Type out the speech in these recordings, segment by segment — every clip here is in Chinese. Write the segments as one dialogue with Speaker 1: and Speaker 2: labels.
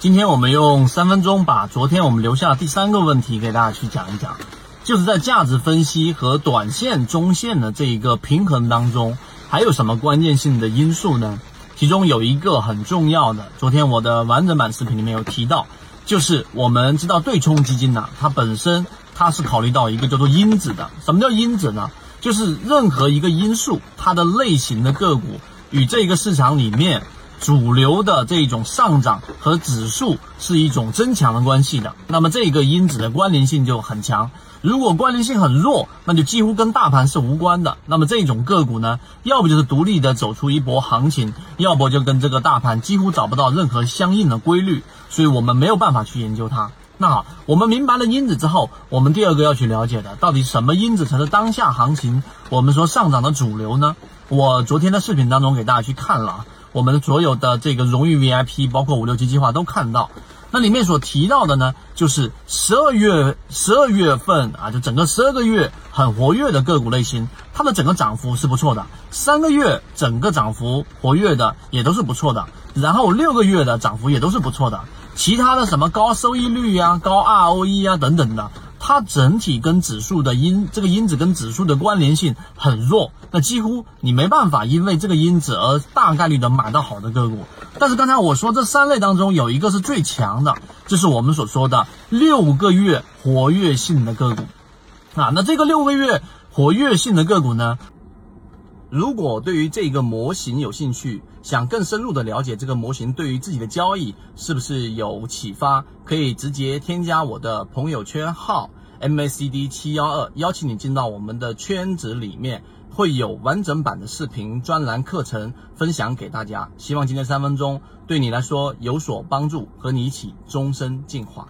Speaker 1: 今天我们用三分钟把昨天我们留下的第三个问题给大家去讲一讲，就是在价值分析和短线、中线的这一个平衡当中，还有什么关键性的因素呢？其中有一个很重要的，昨天我的完整版视频里面有提到，就是我们知道对冲基金呢，它本身它是考虑到一个叫做因子的。什么叫因子呢？就是任何一个因素，它的类型的个股与这个市场里面。主流的这种上涨和指数是一种增强的关系的，那么这个因子的关联性就很强。如果关联性很弱，那就几乎跟大盘是无关的。那么这种个股呢，要不就是独立的走出一波行情，要不就跟这个大盘几乎找不到任何相应的规律，所以我们没有办法去研究它。那好，我们明白了因子之后，我们第二个要去了解的，到底什么因子才是当下行情我们说上涨的主流呢？我昨天的视频当中给大家去看了啊。我们所有的这个荣誉 VIP，包括五六七计划都看到，那里面所提到的呢，就是十二月十二月份啊，就整个十二个月很活跃的个股类型，它的整个涨幅是不错的。三个月整个涨幅活跃的也都是不错的，然后六个月的涨幅也都是不错的。其他的什么高收益率呀、高 ROE 啊等等的。它整体跟指数的因这个因子跟指数的关联性很弱，那几乎你没办法因为这个因子而大概率的买到好的个股。但是刚才我说这三类当中有一个是最强的，就是我们所说的六个月活跃性的个股啊。那这个六个月活跃性的个股呢？如果对于这个模型有兴趣，想更深入的了解这个模型对于自己的交易是不是有启发，可以直接添加我的朋友圈号 MACD 七幺二，邀请你进到我们的圈子里面，会有完整版的视频专栏课程分享给大家。希望今天三分钟对你来说有所帮助，和你一起终身进化。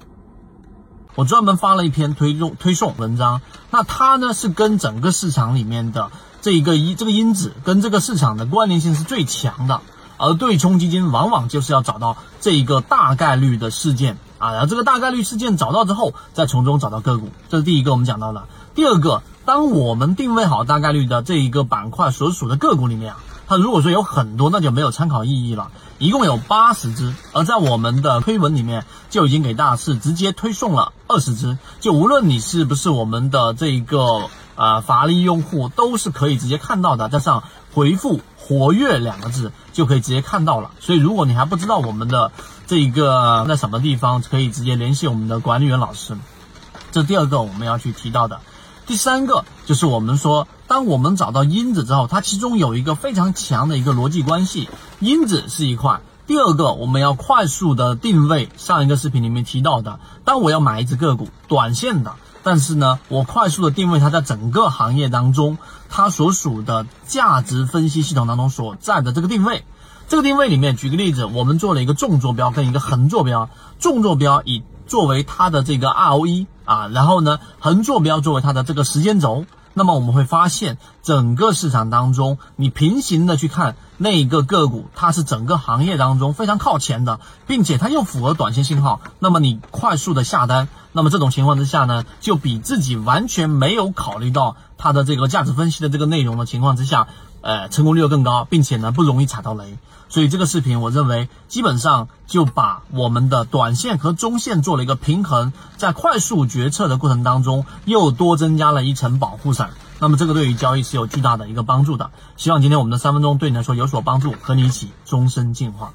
Speaker 1: 我专门发了一篇推送推送文章，那它呢是跟整个市场里面的。这一个一这个因子跟这个市场的关联性是最强的，而对冲基金往往就是要找到这一个大概率的事件啊，然后这个大概率事件找到之后，再从中找到个股，这是第一个我们讲到的。第二个，当我们定位好大概率的这一个板块所属的个股里面啊，它如果说有很多，那就没有参考意义了。一共有八十只，而在我们的推文里面就已经给大家是直接推送了二十只，就无论你是不是我们的这一个。啊，法力用户都是可以直接看到的，加上回复“活跃”两个字就可以直接看到了。所以，如果你还不知道我们的这一个在什么地方，可以直接联系我们的管理员老师。这第二个我们要去提到的，第三个就是我们说，当我们找到因子之后，它其中有一个非常强的一个逻辑关系，因子是一块。第二个，我们要快速的定位，上一个视频里面提到的，当我要买一只个股，短线的。但是呢，我快速的定位它在整个行业当中，它所属的价值分析系统当中所在的这个定位。这个定位里面，举个例子，我们做了一个纵坐标跟一个横坐标，纵坐标以作为它的这个 ROE 啊，然后呢，横坐标作为它的这个时间轴。那么我们会发现，整个市场当中，你平行的去看那一个个股，它是整个行业当中非常靠前的，并且它又符合短线信号。那么你快速的下单，那么这种情况之下呢，就比自己完全没有考虑到它的这个价值分析的这个内容的情况之下。呃，成功率又更高，并且呢不容易踩到雷，所以这个视频我认为基本上就把我们的短线和中线做了一个平衡，在快速决策的过程当中又多增加了一层保护伞，那么这个对于交易是有巨大的一个帮助的。希望今天我们的三分钟对你来说有所帮助，和你一起终身进化。